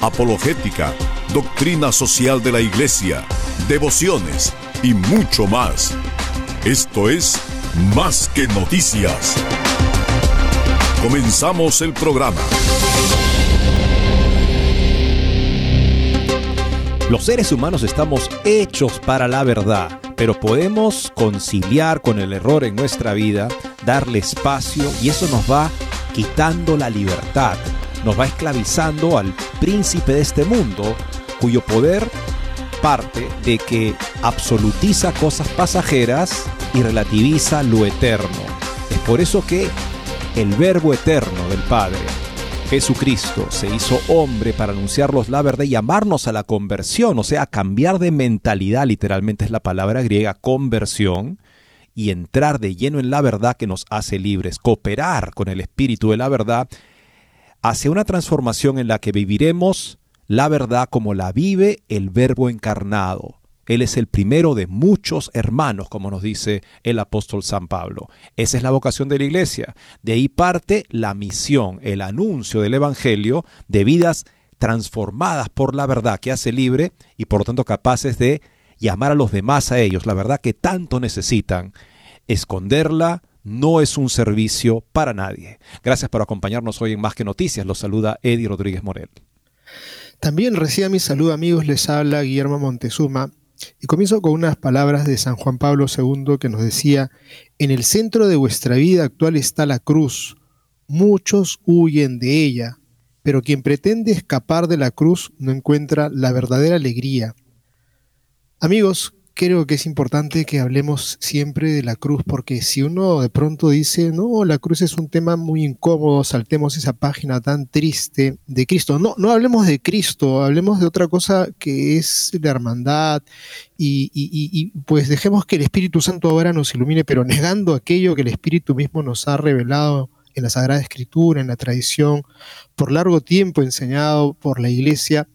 apologética, doctrina social de la Iglesia, devociones y mucho más. Esto es Más que noticias. Comenzamos el programa. Los seres humanos estamos hechos para la verdad, pero podemos conciliar con el error en nuestra vida, darle espacio y eso nos va quitando la libertad, nos va esclavizando al príncipe de este mundo, cuyo poder parte de que absolutiza cosas pasajeras y relativiza lo eterno. Es por eso que el verbo eterno del Padre, Jesucristo, se hizo hombre para anunciarnos la verdad y llamarnos a la conversión, o sea, cambiar de mentalidad, literalmente es la palabra griega conversión, y entrar de lleno en la verdad que nos hace libres, cooperar con el Espíritu de la verdad hacia una transformación en la que viviremos la verdad como la vive el Verbo encarnado. Él es el primero de muchos hermanos, como nos dice el apóstol San Pablo. Esa es la vocación de la iglesia. De ahí parte la misión, el anuncio del Evangelio de vidas transformadas por la verdad que hace libre y por lo tanto capaces de llamar a los demás a ellos, la verdad que tanto necesitan. Esconderla no es un servicio para nadie. Gracias por acompañarnos hoy en Más que Noticias. Los saluda Eddie Rodríguez Morel. También reciba mi saludo amigos, les habla Guillermo Montezuma y comienzo con unas palabras de San Juan Pablo II que nos decía, en el centro de vuestra vida actual está la cruz, muchos huyen de ella, pero quien pretende escapar de la cruz no encuentra la verdadera alegría. Amigos, creo que es importante que hablemos siempre de la cruz, porque si uno de pronto dice, no, la cruz es un tema muy incómodo, saltemos esa página tan triste de Cristo. No, no hablemos de Cristo, hablemos de otra cosa que es la hermandad y, y, pues dejemos que el Espíritu Santo ahora nos ilumine, pero negando aquello que el Espíritu mismo nos ha revelado en la Sagrada Escritura, en la tradición, por largo tiempo enseñado por la Iglesia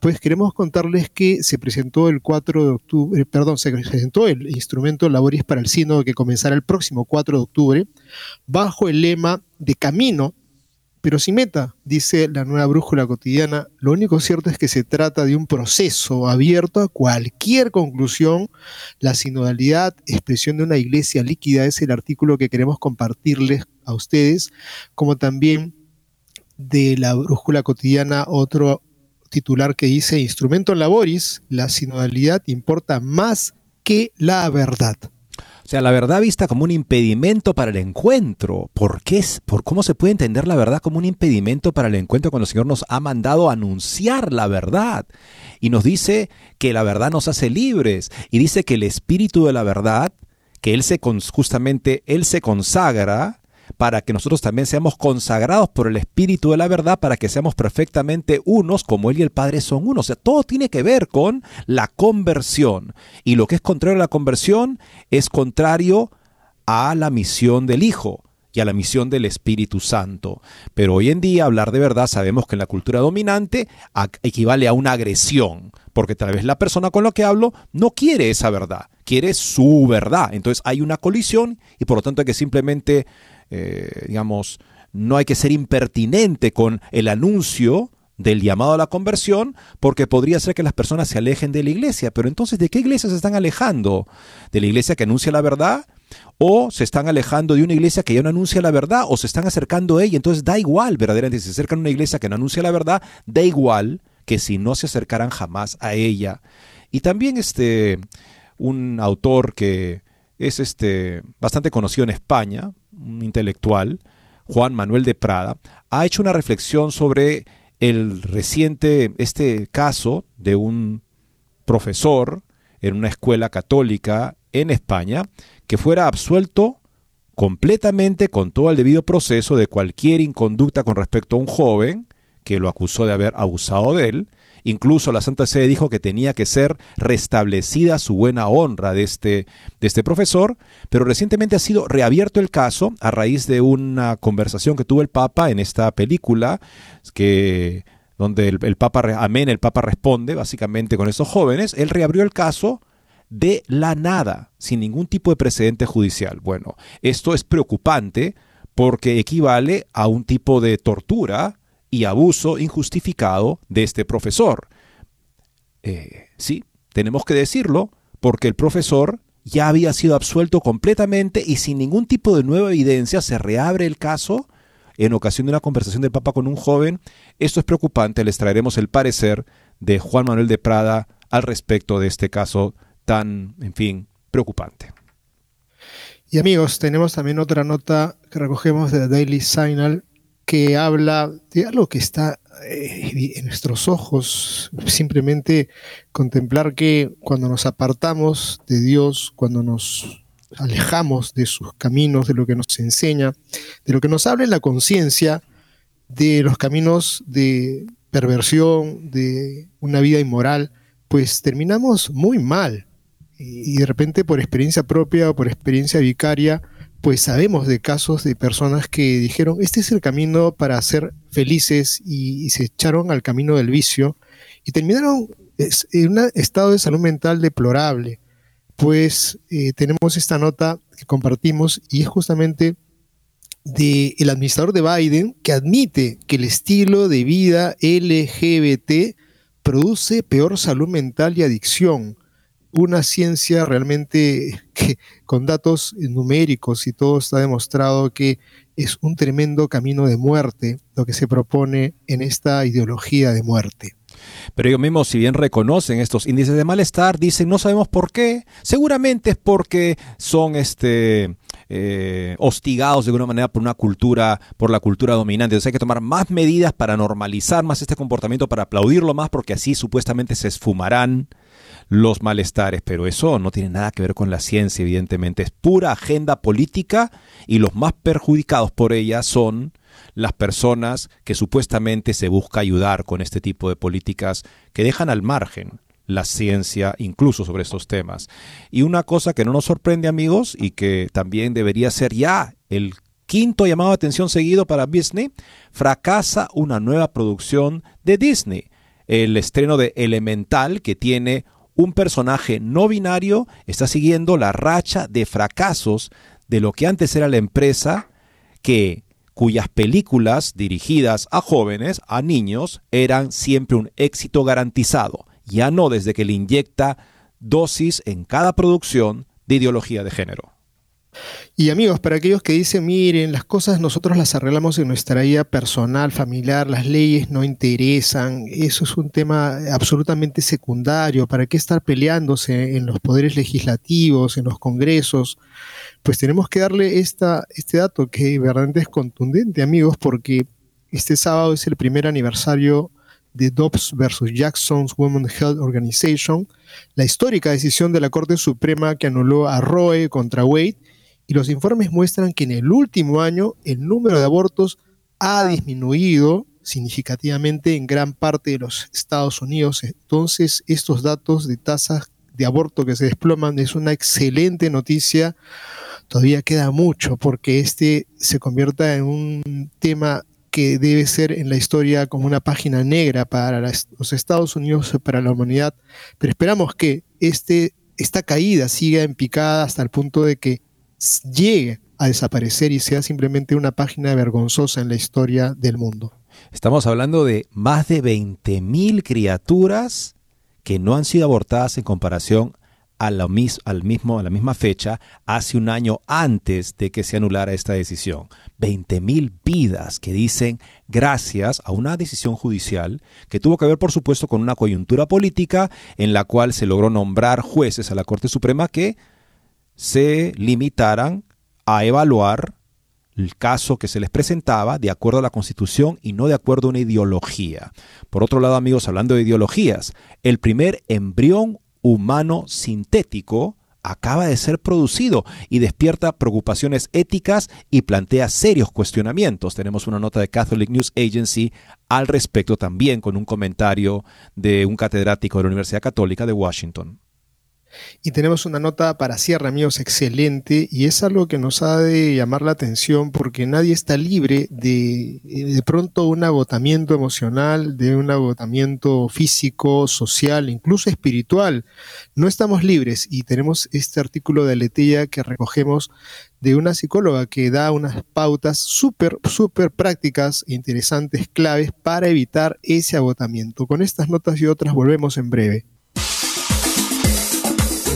pues queremos contarles que se presentó el 4 de octubre, perdón, se presentó el instrumento Laboris para el sínodo que comenzará el próximo 4 de octubre, bajo el lema de camino, pero sin meta, dice la nueva brújula cotidiana. Lo único cierto es que se trata de un proceso abierto a cualquier conclusión. La sinodalidad, expresión de una iglesia líquida, es el artículo que queremos compartirles a ustedes, como también de la brújula cotidiana, otro titular que dice Instrumento Laboris, la sinodalidad importa más que la verdad. O sea, la verdad vista como un impedimento para el encuentro. ¿Por qué? ¿Por cómo se puede entender la verdad como un impedimento para el encuentro cuando el Señor nos ha mandado anunciar la verdad? Y nos dice que la verdad nos hace libres. Y dice que el espíritu de la verdad, que Él se justamente Él se consagra para que nosotros también seamos consagrados por el Espíritu de la verdad, para que seamos perfectamente unos como Él y el Padre son unos. O sea, todo tiene que ver con la conversión. Y lo que es contrario a la conversión es contrario a la misión del Hijo y a la misión del Espíritu Santo. Pero hoy en día hablar de verdad sabemos que en la cultura dominante equivale a una agresión, porque tal vez la persona con la que hablo no quiere esa verdad, quiere su verdad. Entonces hay una colisión y por lo tanto hay que simplemente eh, digamos, no hay que ser impertinente con el anuncio del llamado a la conversión, porque podría ser que las personas se alejen de la iglesia. Pero entonces, ¿de qué iglesia se están alejando? ¿De la iglesia que anuncia la verdad? ¿O se están alejando de una iglesia que ya no anuncia la verdad? ¿O se están acercando a ella? Entonces da igual, verdaderamente, si se acercan a una iglesia que no anuncia la verdad, da igual que si no se acercaran jamás a ella. Y también este, un autor que es este, bastante conocido en España, un intelectual, Juan Manuel de Prada, ha hecho una reflexión sobre el reciente, este caso de un profesor en una escuela católica en España que fuera absuelto completamente con todo el debido proceso de cualquier inconducta con respecto a un joven que lo acusó de haber abusado de él. Incluso la Santa Sede dijo que tenía que ser restablecida su buena honra de este, de este profesor, pero recientemente ha sido reabierto el caso a raíz de una conversación que tuvo el Papa en esta película que donde el, Papa, amén, el Papa responde básicamente con esos jóvenes, él reabrió el caso de la nada, sin ningún tipo de precedente judicial. Bueno, esto es preocupante porque equivale a un tipo de tortura y abuso injustificado de este profesor. Eh, sí, tenemos que decirlo, porque el profesor ya había sido absuelto completamente y sin ningún tipo de nueva evidencia se reabre el caso en ocasión de una conversación del Papa con un joven. Esto es preocupante, les traeremos el parecer de Juan Manuel de Prada al respecto de este caso tan, en fin, preocupante. Y amigos, tenemos también otra nota que recogemos de Daily Signal que habla de algo que está eh, en nuestros ojos, simplemente contemplar que cuando nos apartamos de Dios, cuando nos alejamos de sus caminos, de lo que nos enseña, de lo que nos habla en la conciencia, de los caminos de perversión, de una vida inmoral, pues terminamos muy mal. Y de repente por experiencia propia o por experiencia vicaria, pues sabemos de casos de personas que dijeron, este es el camino para ser felices y, se echaron al camino del vicio y terminaron en un estado de salud mental deplorable. Pues eh, tenemos esta nota que compartimos y es justamente del el administrador de Biden que admite que el estilo de vida LGBT produce peor salud mental y adicción una ciencia realmente que con datos numéricos y todo está demostrado que es un tremendo camino de muerte lo que se propone en esta ideología de muerte. Pero ellos mismos, si bien reconocen estos índices de malestar, dicen no sabemos por qué. Seguramente es porque son este, eh, hostigados de alguna manera por una cultura, por la cultura dominante. Entonces hay que tomar más medidas para normalizar más este comportamiento, para aplaudirlo más, porque así supuestamente se esfumarán los malestares, pero eso no tiene nada que ver con la ciencia, evidentemente, es pura agenda política y los más perjudicados por ella son las personas que supuestamente se busca ayudar con este tipo de políticas que dejan al margen la ciencia incluso sobre estos temas. Y una cosa que no nos sorprende amigos y que también debería ser ya el quinto llamado de atención seguido para Disney, fracasa una nueva producción de Disney. El estreno de Elemental, que tiene un personaje no binario está siguiendo la racha de fracasos de lo que antes era la empresa que cuyas películas dirigidas a jóvenes, a niños, eran siempre un éxito garantizado, ya no desde que le inyecta dosis en cada producción de ideología de género. Y amigos, para aquellos que dicen, miren, las cosas nosotros las arreglamos en nuestra vida personal, familiar, las leyes no interesan, eso es un tema absolutamente secundario, ¿para qué estar peleándose en los poderes legislativos, en los congresos? Pues tenemos que darle esta, este dato que verdaderamente es contundente, amigos, porque este sábado es el primer aniversario de Dobbs versus Jackson's Women's Health Organization, la histórica decisión de la Corte Suprema que anuló a Roe contra Wade y los informes muestran que en el último año el número de abortos ha disminuido significativamente en gran parte de los Estados Unidos. Entonces, estos datos de tasas de aborto que se desploman es una excelente noticia. Todavía queda mucho porque este se convierta en un tema que debe ser en la historia como una página negra para los Estados Unidos, para la humanidad. Pero esperamos que este, esta caída siga en picada hasta el punto de que llegue a desaparecer y sea simplemente una página vergonzosa en la historia del mundo. Estamos hablando de más de 20.000 criaturas que no han sido abortadas en comparación a al mismo, a la misma fecha, hace un año antes de que se anulara esta decisión. 20.000 vidas que dicen gracias a una decisión judicial que tuvo que ver, por supuesto, con una coyuntura política en la cual se logró nombrar jueces a la Corte Suprema que se limitaran a evaluar el caso que se les presentaba de acuerdo a la Constitución y no de acuerdo a una ideología. Por otro lado, amigos, hablando de ideologías, el primer embrión humano sintético acaba de ser producido y despierta preocupaciones éticas y plantea serios cuestionamientos. Tenemos una nota de Catholic News Agency al respecto también con un comentario de un catedrático de la Universidad Católica de Washington. Y tenemos una nota para cierre, amigos, excelente, y es algo que nos ha de llamar la atención porque nadie está libre de de pronto un agotamiento emocional, de un agotamiento físico, social, incluso espiritual. No estamos libres y tenemos este artículo de Letilla que recogemos de una psicóloga que da unas pautas súper, súper prácticas, interesantes, claves para evitar ese agotamiento. Con estas notas y otras volvemos en breve.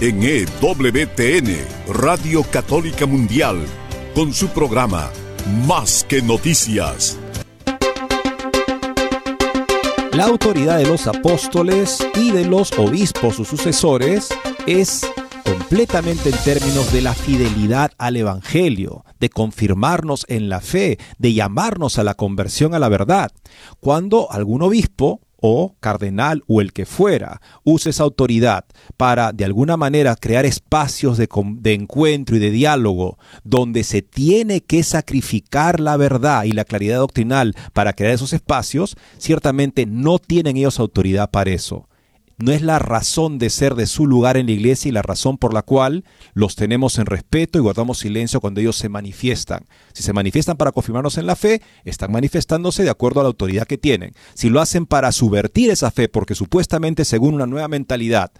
en EWTN, Radio Católica Mundial, con su programa Más que Noticias. La autoridad de los apóstoles y de los obispos, sus sucesores, es completamente en términos de la fidelidad al Evangelio, de confirmarnos en la fe, de llamarnos a la conversión a la verdad. Cuando algún obispo o cardenal o el que fuera use esa autoridad para de alguna manera crear espacios de, de, encuentro y de diálogo donde se tiene que sacrificar la verdad y la claridad doctrinal para crear esos espacios, ciertamente no tienen ellos autoridad para eso no es la razón de ser de su lugar en la iglesia y la razón por la cual los tenemos en respeto y guardamos silencio cuando ellos se manifiestan. Si se manifiestan para confirmarnos en la fe, están manifestándose de acuerdo a la autoridad que tienen. Si lo hacen para subvertir esa fe, porque supuestamente según una nueva mentalidad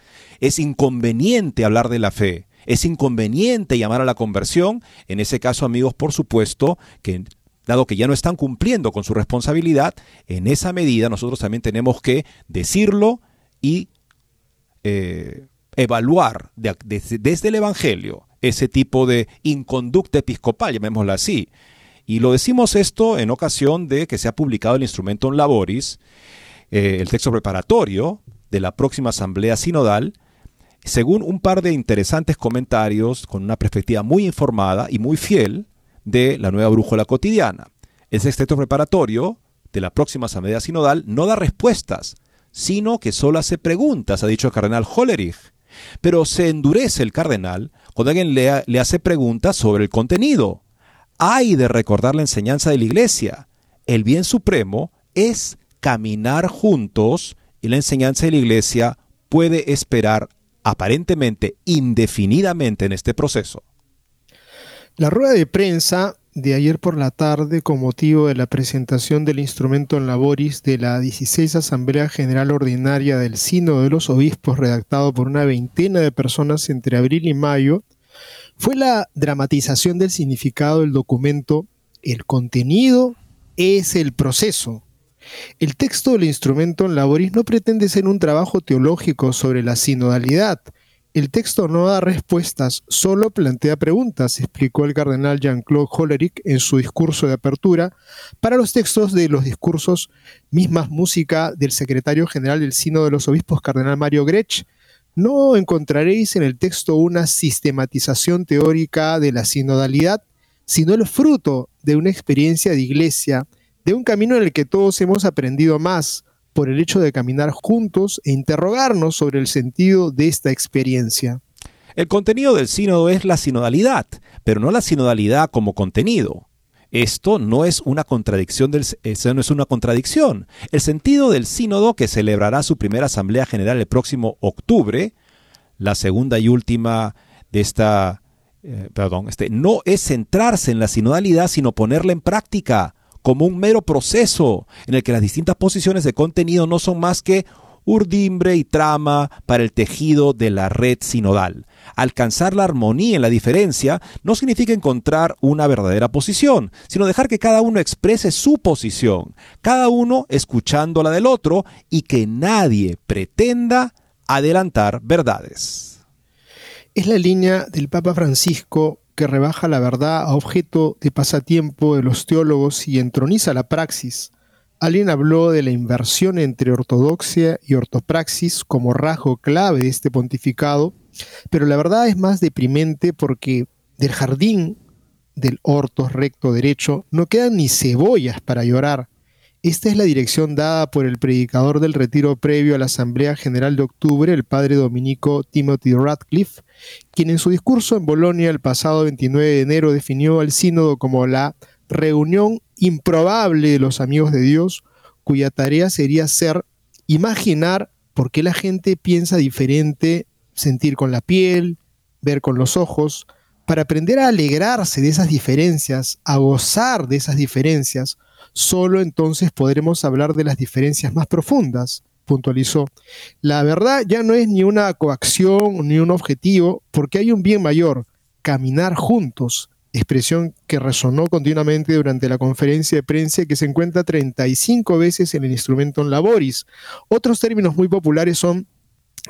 es inconveniente hablar de la fe, es inconveniente llamar a la conversión, en ese caso amigos, por supuesto, que dado que ya no están cumpliendo con su responsabilidad, en esa medida nosotros también tenemos que decirlo, y eh, evaluar desde el Evangelio ese tipo de inconducta episcopal, llamémosla así. Y lo decimos esto en ocasión de que se ha publicado el instrumento Laboris, eh, el texto preparatorio de la próxima Asamblea Sinodal, según un par de interesantes comentarios con una perspectiva muy informada y muy fiel de la nueva brújula cotidiana. Ese texto preparatorio de la próxima Asamblea Sinodal no da respuestas sino que solo hace preguntas, ha dicho el cardenal Hollerich. Pero se endurece el cardenal cuando alguien le, le hace preguntas sobre el contenido. Hay de recordar la enseñanza de la iglesia. El bien supremo es caminar juntos y la enseñanza de la iglesia puede esperar aparentemente indefinidamente en este proceso. La rueda de prensa de ayer por la tarde con motivo de la presentación del instrumento en laboris de la 16 Asamblea General Ordinaria del Sínodo de los Obispos, redactado por una veintena de personas entre abril y mayo, fue la dramatización del significado del documento el contenido es el proceso. El texto del instrumento en laboris no pretende ser un trabajo teológico sobre la sinodalidad. El texto no da respuestas, solo plantea preguntas, explicó el cardenal Jean-Claude Hollerich en su discurso de apertura para los textos de los discursos Mismas Música del secretario general del Sino de los Obispos, cardenal Mario Grech. No encontraréis en el texto una sistematización teórica de la sinodalidad, sino el fruto de una experiencia de iglesia de un camino en el que todos hemos aprendido más por el hecho de caminar juntos e interrogarnos sobre el sentido de esta experiencia. El contenido del sínodo es la sinodalidad, pero no la sinodalidad como contenido. Esto no es una contradicción del, no es una contradicción. El sentido del sínodo que celebrará su primera asamblea general el próximo octubre, la segunda y última de esta eh, perdón, este no es centrarse en la sinodalidad, sino ponerla en práctica como un mero proceso en el que las distintas posiciones de contenido no son más que urdimbre y trama para el tejido de la red sinodal. Alcanzar la armonía en la diferencia no significa encontrar una verdadera posición, sino dejar que cada uno exprese su posición, cada uno escuchando la del otro y que nadie pretenda adelantar verdades. Es la línea del Papa Francisco que rebaja la verdad a objeto de pasatiempo de los teólogos y entroniza la praxis. Alguien habló de la inversión entre ortodoxia y ortopraxis como rasgo clave de este pontificado, pero la verdad es más deprimente porque del jardín del orto recto derecho no quedan ni cebollas para llorar. Esta es la dirección dada por el predicador del retiro previo a la Asamblea General de Octubre, el padre dominico Timothy Radcliffe, quien en su discurso en Bolonia el pasado 29 de enero definió al sínodo como la reunión improbable de los amigos de Dios, cuya tarea sería ser imaginar por qué la gente piensa diferente, sentir con la piel, ver con los ojos, para aprender a alegrarse de esas diferencias, a gozar de esas diferencias, Solo entonces podremos hablar de las diferencias más profundas, puntualizó. La verdad ya no es ni una coacción ni un objetivo, porque hay un bien mayor, caminar juntos, expresión que resonó continuamente durante la conferencia de prensa que se encuentra 35 veces en el instrumento en laboris. Otros términos muy populares son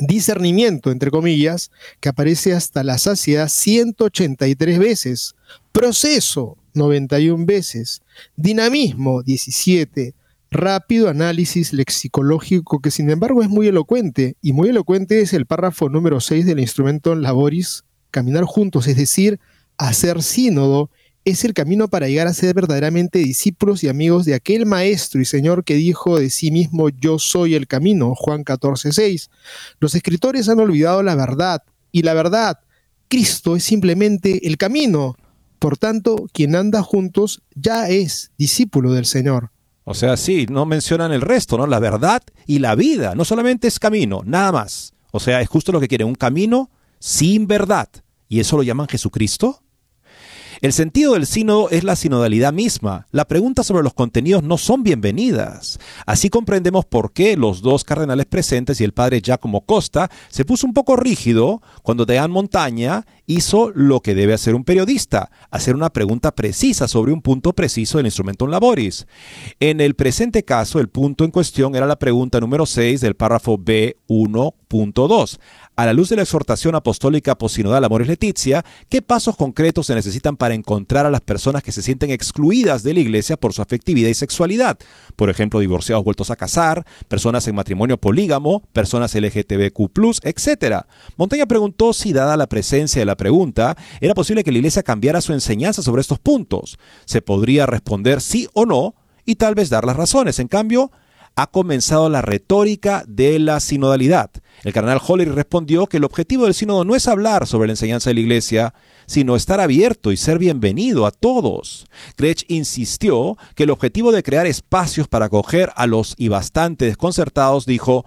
discernimiento, entre comillas, que aparece hasta la saciedad 183 veces, proceso, 91 veces, dinamismo 17, rápido análisis lexicológico que sin embargo es muy elocuente, y muy elocuente es el párrafo número 6 del instrumento laboris, caminar juntos, es decir, hacer sínodo, es el camino para llegar a ser verdaderamente discípulos y amigos de aquel Maestro y Señor que dijo de sí mismo, yo soy el camino, Juan 14, 6. Los escritores han olvidado la verdad, y la verdad, Cristo es simplemente el camino, por tanto, quien anda juntos ya es discípulo del Señor. O sea, sí, no mencionan el resto, ¿no? La verdad y la vida. No solamente es camino, nada más. O sea, es justo lo que quiere, un camino sin verdad. ¿Y eso lo llaman Jesucristo? El sentido del sínodo es la sinodalidad misma. La pregunta sobre los contenidos no son bienvenidas. Así comprendemos por qué los dos cardenales presentes y el padre Giacomo Costa se puso un poco rígido cuando Dean Montaña hizo lo que debe hacer un periodista, hacer una pregunta precisa sobre un punto preciso del instrumento laboris. En el presente caso, el punto en cuestión era la pregunta número 6 del párrafo B1.2 a la luz de la exhortación apostólica posinodal Amores Leticia, ¿qué pasos concretos se necesitan para encontrar a las personas que se sienten excluidas de la iglesia por su afectividad y sexualidad? Por ejemplo, divorciados vueltos a casar, personas en matrimonio polígamo, personas LGTBQ, etc. Montaña preguntó si, dada la presencia de la pregunta, era posible que la iglesia cambiara su enseñanza sobre estos puntos. Se podría responder sí o no y tal vez dar las razones. En cambio, ha comenzado la retórica de la sinodalidad. El cardenal Holler respondió que el objetivo del sínodo no es hablar sobre la enseñanza de la iglesia, sino estar abierto y ser bienvenido a todos. Grech insistió que el objetivo de crear espacios para acoger a los y bastante desconcertados dijo,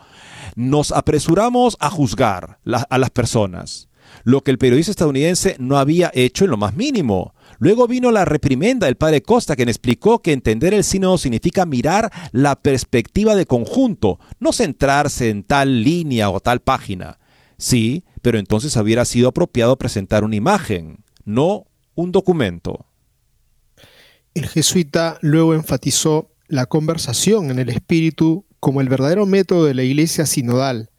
nos apresuramos a juzgar a las personas, lo que el periodista estadounidense no había hecho en lo más mínimo. Luego vino la reprimenda del padre Costa, quien explicó que entender el sínodo significa mirar la perspectiva de conjunto, no centrarse en tal línea o tal página. Sí, pero entonces hubiera sido apropiado presentar una imagen, no un documento. El jesuita luego enfatizó la conversación en el espíritu como el verdadero método de la iglesia sinodal.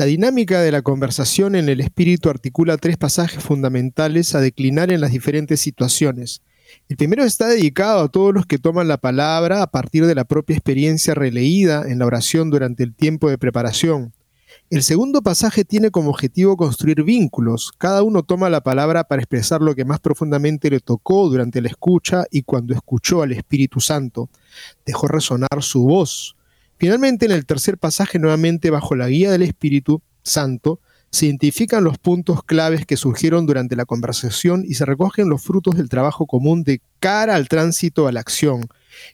La dinámica de la conversación en el espíritu articula tres pasajes fundamentales a declinar en las diferentes situaciones. El primero está dedicado a todos los que toman la palabra a partir de la propia experiencia releída en la oración durante el tiempo de preparación. El segundo pasaje tiene como objetivo construir vínculos. Cada uno toma la palabra para expresar lo que más profundamente le tocó durante la escucha y cuando escuchó al Espíritu Santo. Dejó resonar su voz. Finalmente, en el tercer pasaje, nuevamente bajo la guía del Espíritu Santo, se identifican los puntos claves que surgieron durante la conversación y se recogen los frutos del trabajo común de cara al tránsito a la acción.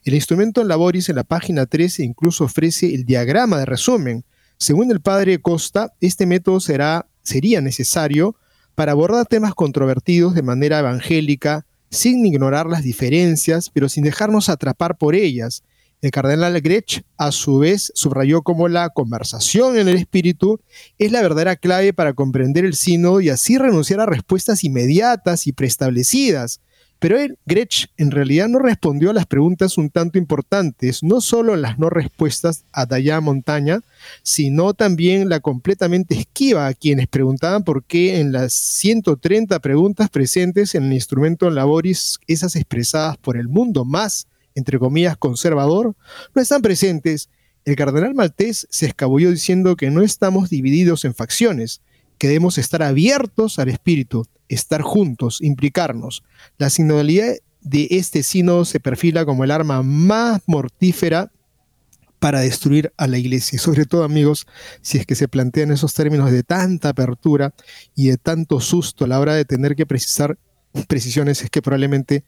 El instrumento en Laboris en la página 13 incluso ofrece el diagrama de resumen, según el padre Costa, este método será, sería necesario para abordar temas controvertidos de manera evangélica, sin ignorar las diferencias, pero sin dejarnos atrapar por ellas. El cardenal Grech, a su vez, subrayó cómo la conversación en el espíritu es la verdadera clave para comprender el sínodo y así renunciar a respuestas inmediatas y preestablecidas, pero él, Gretsch, en realidad no respondió a las preguntas un tanto importantes, no solo las no respuestas a Daya Montaña, sino también la completamente esquiva a quienes preguntaban por qué en las 130 preguntas presentes en el instrumento Laboris, esas expresadas por el mundo más, entre comillas, conservador, no están presentes. El cardenal maltés se escabulló diciendo que no estamos divididos en facciones, que debemos estar abiertos al espíritu, estar juntos, implicarnos. La sinodalidad de este sínodo se perfila como el arma más mortífera para destruir a la iglesia. Y sobre todo, amigos, si es que se plantean esos términos de tanta apertura y de tanto susto a la hora de tener que precisar precisiones, es que probablemente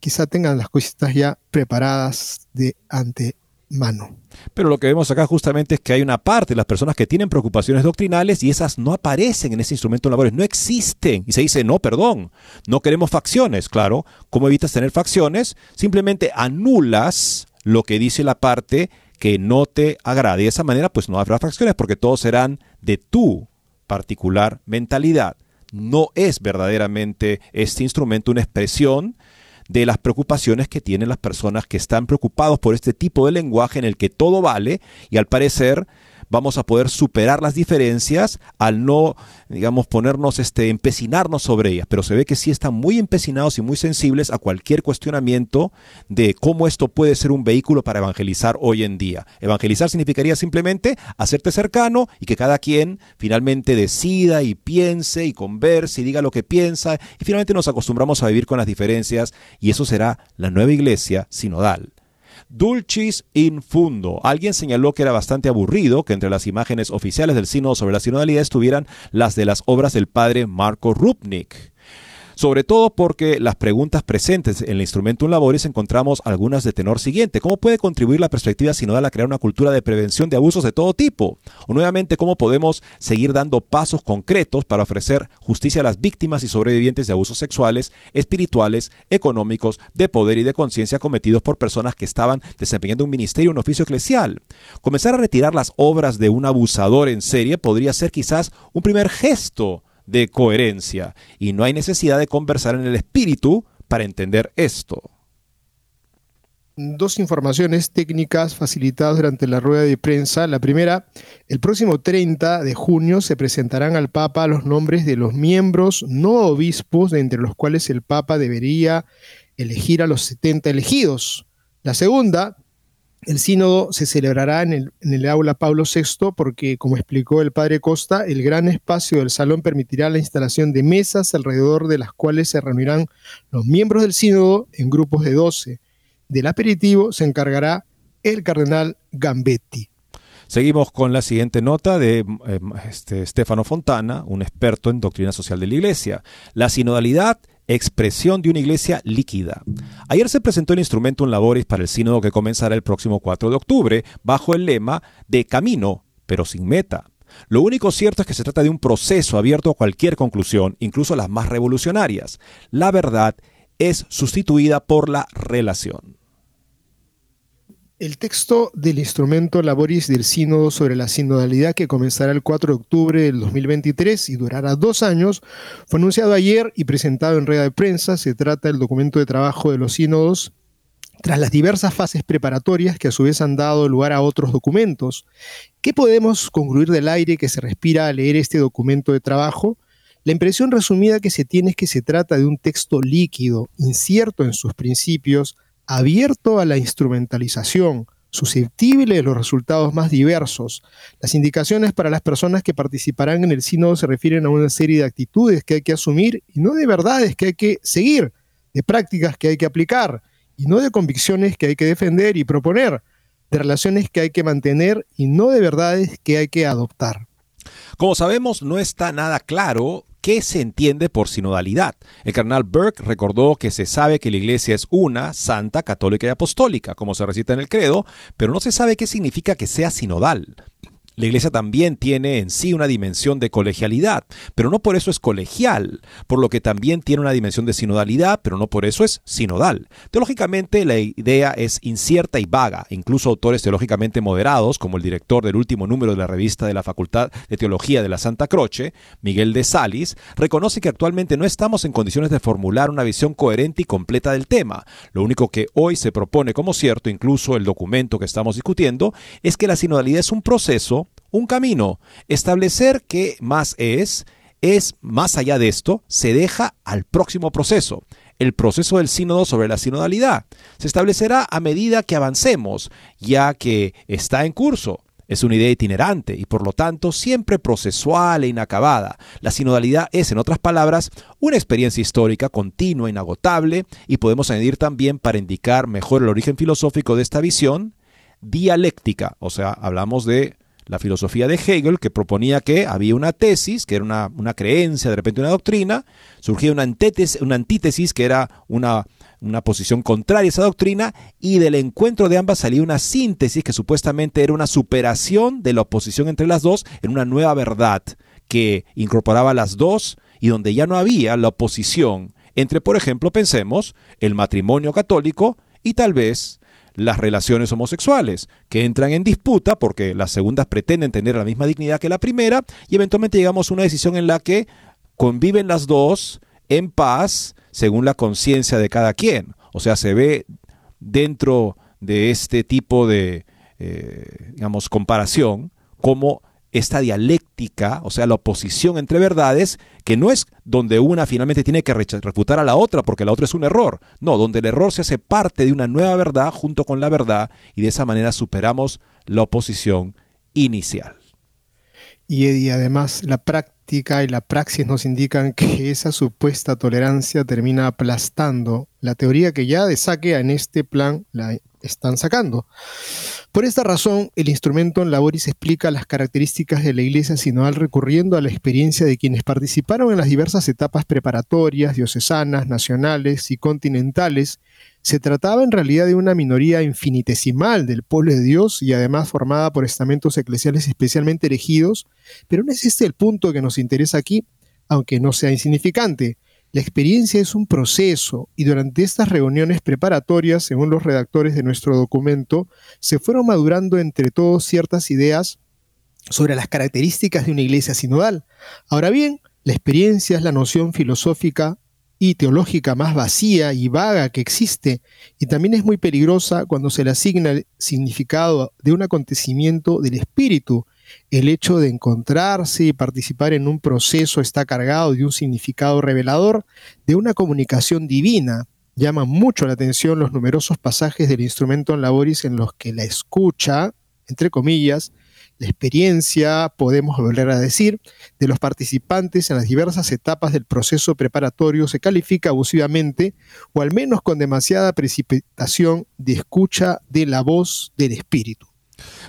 quizá tengan las cositas ya preparadas de antemano. Pero lo que vemos acá justamente es que hay una parte de las personas que tienen preocupaciones doctrinales y esas no aparecen en ese instrumento de labores, no existen. Y se dice, no, perdón, no queremos facciones. Claro, ¿cómo evitas tener facciones? Simplemente anulas lo que dice la parte que no te agrade. De esa manera, pues no habrá facciones porque todos serán de tu particular mentalidad. No es verdaderamente este instrumento una expresión de las preocupaciones que tienen las personas que están preocupados por este tipo de lenguaje en el que todo vale y al parecer vamos a poder superar las diferencias al no, digamos, ponernos, este, empecinarnos sobre ellas. Pero se ve que sí están muy empecinados y muy sensibles a cualquier cuestionamiento de cómo esto puede ser un vehículo para evangelizar hoy en día. Evangelizar significaría simplemente hacerte cercano y que cada quien finalmente decida y piense y converse y diga lo que piensa. Y finalmente nos acostumbramos a vivir con las diferencias y eso será la nueva iglesia sinodal. Dulcis in fundo. Alguien señaló que era bastante aburrido que entre las imágenes oficiales del sínodo sobre la sinodalidad estuvieran las de las obras del padre Marco Rupnik sobre todo porque las preguntas presentes en el instrumento un laboris encontramos algunas de tenor siguiente. ¿Cómo puede contribuir la perspectiva sinodal a crear una cultura de prevención de abusos de todo tipo? O nuevamente, ¿cómo podemos seguir dando pasos concretos para ofrecer justicia a las víctimas y sobrevivientes de abusos sexuales, espirituales, económicos, de poder y de conciencia cometidos por personas que estaban desempeñando un ministerio, un oficio eclesial? Comenzar a retirar las obras de un abusador en serie podría ser quizás un primer gesto de coherencia y no hay necesidad de conversar en el espíritu para entender esto. Dos informaciones técnicas facilitadas durante la rueda de prensa. La primera, el próximo 30 de junio se presentarán al Papa los nombres de los miembros no obispos, de entre los cuales el Papa debería elegir a los 70 elegidos. La segunda, el sínodo se celebrará en el, aula Pablo VI porque, como explicó el padre Costa, el gran espacio del salón permitirá la instalación de mesas alrededor de las cuales se reunirán los miembros del sínodo en grupos de 12. Del aperitivo se encargará el cardenal Gambetti. Seguimos con la siguiente nota de eh, este, Stefano Fontana, un experto en doctrina social de la Iglesia. La sinodalidad expresión de una iglesia líquida. Ayer se presentó el instrumento en Laboris para el sínodo que comenzará el próximo 4 de octubre bajo el lema de camino, pero sin meta. Lo único cierto es que se trata de un proceso abierto a cualquier conclusión, incluso las más revolucionarias. La verdad es sustituida por la relación. El texto del instrumento Laboris del Sínodo sobre la sinodalidad que comenzará el 4 de octubre del 2023 y durará dos años fue anunciado ayer y presentado en rueda de prensa. Se trata del documento de trabajo de los sínodos tras las diversas fases preparatorias que a su vez han dado lugar a otros documentos. ¿Qué podemos concluir del aire que se respira al leer este documento de trabajo? La impresión resumida que se tiene es que se trata de un texto líquido, incierto en sus principios, abierto a la instrumentalización, susceptible de los resultados más diversos. Las indicaciones para las personas que participarán en el sínodo se refieren a una serie de actitudes que hay que asumir y no de verdades que hay que seguir, de prácticas que hay que aplicar y no de convicciones que hay que defender y proponer, de relaciones que hay que mantener y no de verdades que hay que adoptar. Como sabemos, no está nada claro qué se entiende por sinodalidad. El cardenal Burke recordó que se sabe que la iglesia es una, santa, católica y apostólica, como se recita en el credo, pero no se sabe qué significa que sea sinodal. La iglesia también tiene en sí una dimensión de colegialidad, pero no por eso es colegial, por lo que también tiene una dimensión de sinodalidad, pero no por eso es sinodal. Teológicamente la idea es incierta y vaga. Incluso autores teológicamente moderados, como el director del último número de la revista de la Facultad de Teología de la Santa Croce, Miguel de Salis, reconoce que actualmente no estamos en condiciones de formular una visión coherente y completa del tema. Lo único que hoy se propone como cierto, incluso el documento que estamos discutiendo, es que la sinodalidad es un proceso un camino. Establecer qué más es, es más allá de esto, se deja al próximo proceso, el proceso del sínodo sobre la sinodalidad. Se establecerá a medida que avancemos, ya que está en curso. Es una idea itinerante y por lo tanto siempre procesual e inacabada. La sinodalidad es, en otras palabras, una experiencia histórica continua, inagotable, y podemos añadir también, para indicar mejor el origen filosófico de esta visión, dialéctica, o sea, hablamos de la filosofía de Hegel, que proponía que había una tesis, que era una, creencia, de repente una doctrina, surgía una antítesis, una antítesis que era una, una posición contraria a esa doctrina, y del encuentro de ambas salía una síntesis que supuestamente era una superación de la oposición entre las dos en una nueva verdad que incorporaba las dos y donde ya no había la oposición entre, por ejemplo, pensemos, el matrimonio católico y tal vez las relaciones homosexuales, que entran en disputa porque las segundas pretenden tener la misma dignidad que la primera y eventualmente llegamos a una decisión en la que conviven las dos en paz según la conciencia de cada quien. O sea, se ve dentro de este tipo de, eh, digamos, comparación como esta dialéctica, o sea, la oposición entre verdades, que no es donde una finalmente tiene que refutar a la otra porque la otra es un error, no, donde el error se hace parte de una nueva verdad junto con la verdad y de esa manera superamos la oposición inicial. Y, además la práctica y la praxis nos indican que esa supuesta tolerancia termina aplastando la teoría que ya de saque en este plan la están sacando. Por esta razón, el instrumento en Laboris explica las características de la iglesia sinodal recurriendo a la experiencia de quienes participaron en las diversas etapas preparatorias, diocesanas, nacionales y continentales. Se trataba en realidad de una minoría infinitesimal del pueblo de Dios y además formada por estamentos eclesiales especialmente elegidos, pero no es este el punto que nos interesa aquí, aunque no sea insignificante. La experiencia es un proceso y durante estas reuniones preparatorias, según los redactores de nuestro documento, se fueron madurando entre todos ciertas ideas sobre las características de una iglesia sinodal. Ahora bien, la experiencia es la noción filosófica y teológica más vacía y vaga que existe, y también es muy peligrosa cuando se le asigna el significado de un acontecimiento del espíritu el hecho de encontrarse y participar en un proceso está cargado de un significado revelador, de una comunicación divina. Llaman mucho la atención los numerosos pasajes del instrumento en laboris en los que la escucha, entre comillas, la experiencia, podemos volver a decir, de los participantes en las diversas etapas del proceso preparatorio se califica abusivamente o al menos con demasiada precipitación de escucha de la voz del espíritu.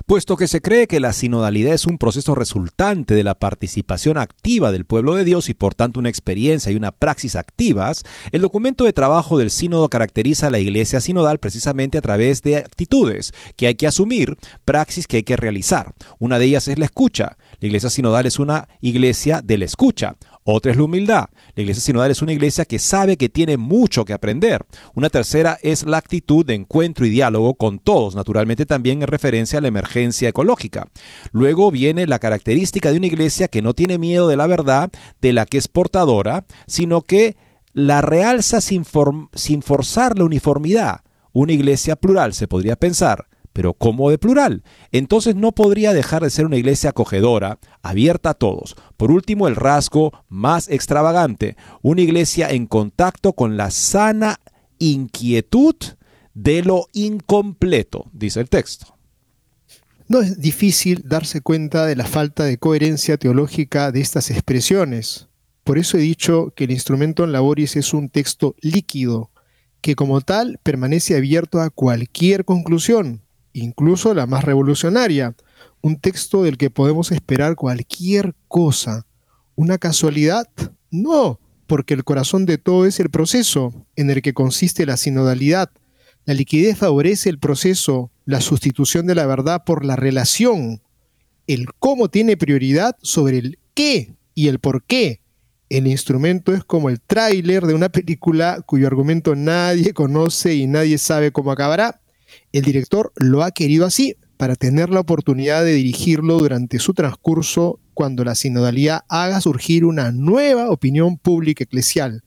Puesto que se cree que la sinodalidad es un proceso resultante de la participación activa del pueblo de Dios y por tanto una experiencia y una praxis activas, el documento de trabajo del sínodo caracteriza a la iglesia sinodal precisamente a través de actitudes que hay que asumir, praxis que hay que realizar. Una de ellas es la escucha. La iglesia sinodal es una iglesia de la escucha. Otra es la humildad. La iglesia sinodal es una iglesia que sabe que tiene mucho que aprender. Una tercera es la actitud de encuentro y diálogo con todos, naturalmente también en referencia a la emergencia ecológica. Luego viene la característica de una iglesia que no tiene miedo de la verdad, de la que es portadora, sino que la realza sin, sin forzar la uniformidad. una iglesia plural, se podría pensar. Pero ¿cómo de plural? Entonces no podría dejar de ser una iglesia acogedora, abierta a todos. Por último, el rasgo más extravagante, una iglesia en contacto con la sana inquietud de lo incompleto, dice el texto. No es difícil darse cuenta de la falta de coherencia teológica de estas expresiones. Por eso he dicho que el instrumento en laboris es un texto líquido, que como tal permanece abierto a cualquier conclusión, incluso la más revolucionaria, un texto del que podemos esperar cualquier cosa. ¿Una casualidad? No, porque el corazón de todo es el proceso en el que consiste la sinodalidad. La liquidez favorece el proceso, la sustitución de la verdad por la relación. El cómo tiene prioridad sobre el qué y el por qué. El instrumento es como el tráiler de una película cuyo argumento nadie conoce y nadie sabe cómo acabará. El director lo ha querido así para tener la oportunidad de dirigirlo durante su transcurso cuando la sinodalidad haga surgir una nueva opinión pública eclesial,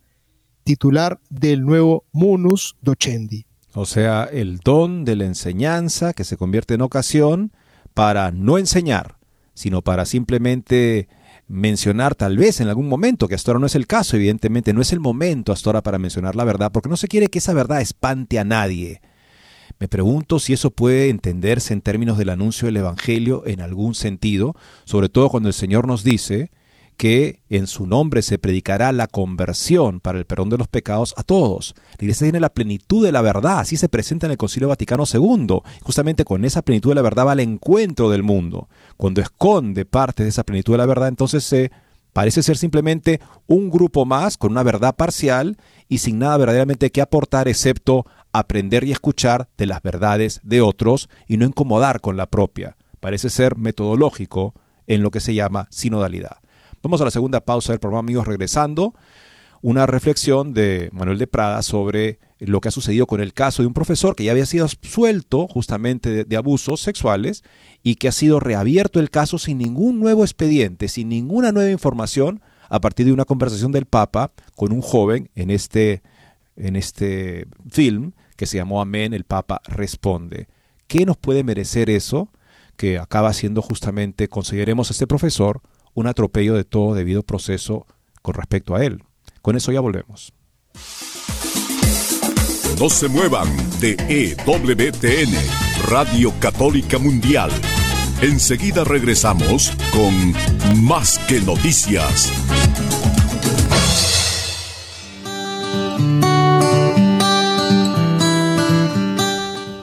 titular del nuevo Munus Docendi. O sea, el don de la enseñanza que se convierte en ocasión para no enseñar, sino para simplemente mencionar tal vez en algún momento, que hasta ahora no es el caso, evidentemente no es el momento hasta ahora para mencionar la verdad, porque no se quiere que esa verdad espante a nadie. Me pregunto si eso puede entenderse en términos del anuncio del Evangelio en algún sentido, sobre todo cuando el Señor nos dice que en su nombre se predicará la conversión para el perdón de los pecados a todos. La iglesia tiene la plenitud de la verdad, así se presenta en el Concilio Vaticano II. Justamente con esa plenitud de la verdad va al encuentro del mundo. Cuando esconde parte de esa plenitud de la verdad, entonces se parece ser simplemente un grupo más con una verdad parcial y sin nada verdaderamente que aportar excepto aprender y escuchar de las verdades de otros y no incomodar con la propia. Parece ser metodológico en lo que se llama sinodalidad. Vamos a la segunda pausa del programa, amigos, regresando. Una reflexión de Manuel de Prada sobre lo que ha sucedido con el caso de un profesor que ya había sido suelto justamente de, de, abusos sexuales y que ha sido reabierto el caso sin ningún nuevo expediente, sin ninguna nueva información, a partir de una conversación del Papa con un joven en este, en este film que se llamó Amén, el Papa responde. ¿Qué nos puede merecer eso? Que acaba siendo justamente, consideremos a este profesor, un atropello de todo debido proceso con respecto a él. Con eso ya volvemos. No se muevan de EWTN, Radio Católica Mundial. Enseguida regresamos con Más que Noticias.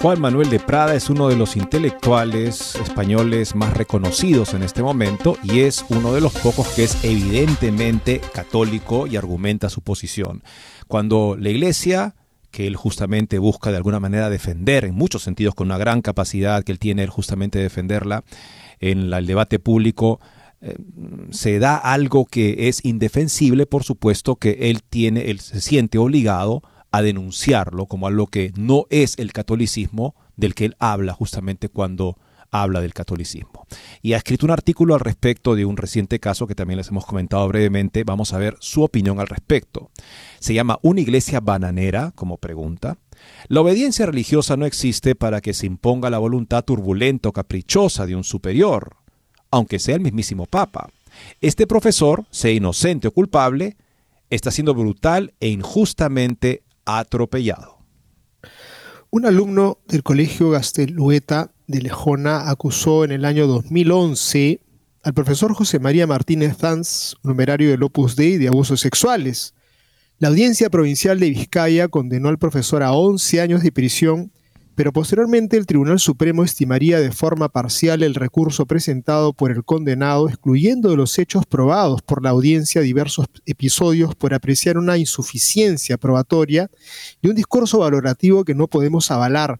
Juan Manuel de Prada es uno de los intelectuales españoles más reconocidos en este momento y es uno de los pocos que es evidentemente católico y argumenta su posición. Cuando la Iglesia, que él justamente busca de alguna manera defender, en muchos sentidos con una gran capacidad que él tiene él justamente de defenderla, en el debate público, eh, se da algo que es indefensible, por supuesto que él tiene, él se siente obligado a denunciarlo como algo que no es el catolicismo del que él habla justamente cuando habla del catolicismo. Y ha escrito un artículo al respecto de un reciente caso que también les hemos comentado brevemente. Vamos a ver su opinión al respecto. Se llama ¿Una iglesia bananera? como pregunta. La obediencia religiosa no existe para que se imponga la voluntad turbulenta o caprichosa de un superior, aunque sea el mismísimo Papa. Este profesor, sea inocente o culpable, está siendo brutal e injustamente atropellado. Un alumno del Colegio Gastelueta de Lejona acusó en el año 2011 al profesor José María Martínez Zanz, numerario del Opus Dei, de abusos sexuales. La audiencia provincial de Vizcaya condenó al profesor a 11 años de prisión pero posteriormente el Tribunal Supremo estimaría de forma parcial el recurso presentado por el condenado, excluyendo de los hechos probados por la audiencia diversos episodios por apreciar una insuficiencia probatoria y un discurso valorativo que no podemos avalar.